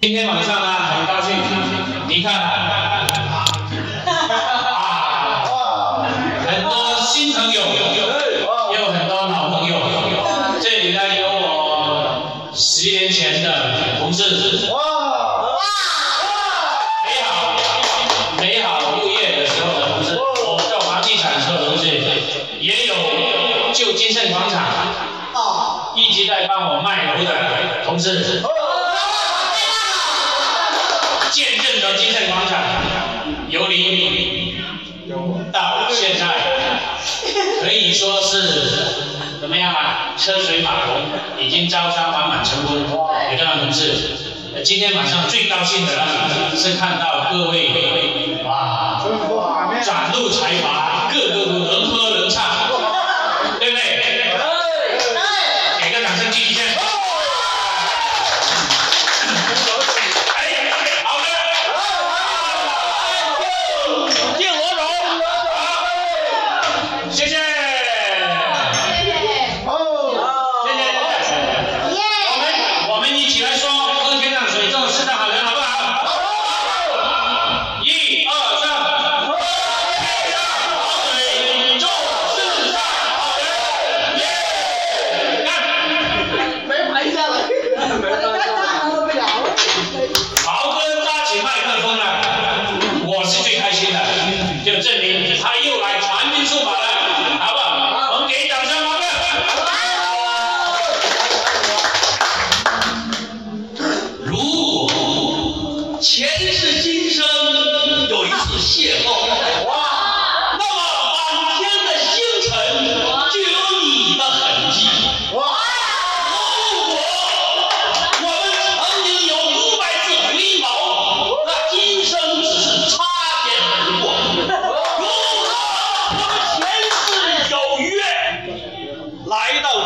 今天晚上呢很高兴你看啊很多新朋友也有很多老朋友这里呢有我十年前的同事哇哇美好美好六月的时候的同事我叫房地产车的同事也有旧金盛广场一直在帮我卖楼的同事。见证的金盛广场，由黎明到现在，可以说是怎么样啊？车水马龙，已经招商满满成功。有这样同事，今天晚上最高兴的是看到各位啊，展露才华。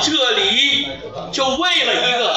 这里就为了一个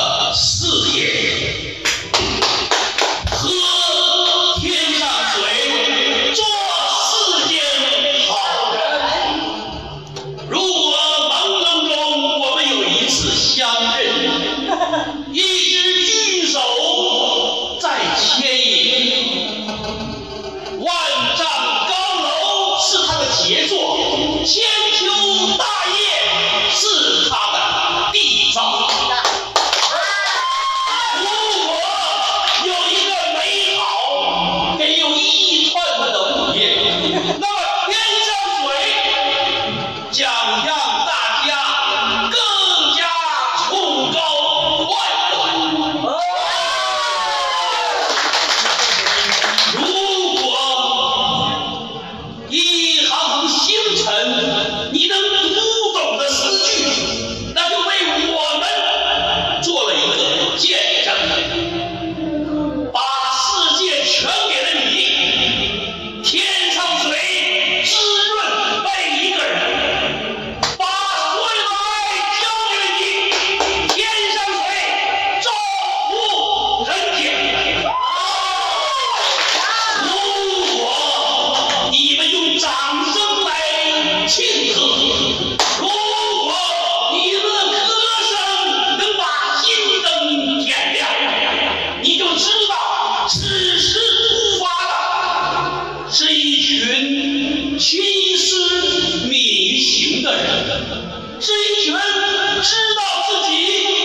知道此时出发的是一群心思敏行的人。是一群知道自己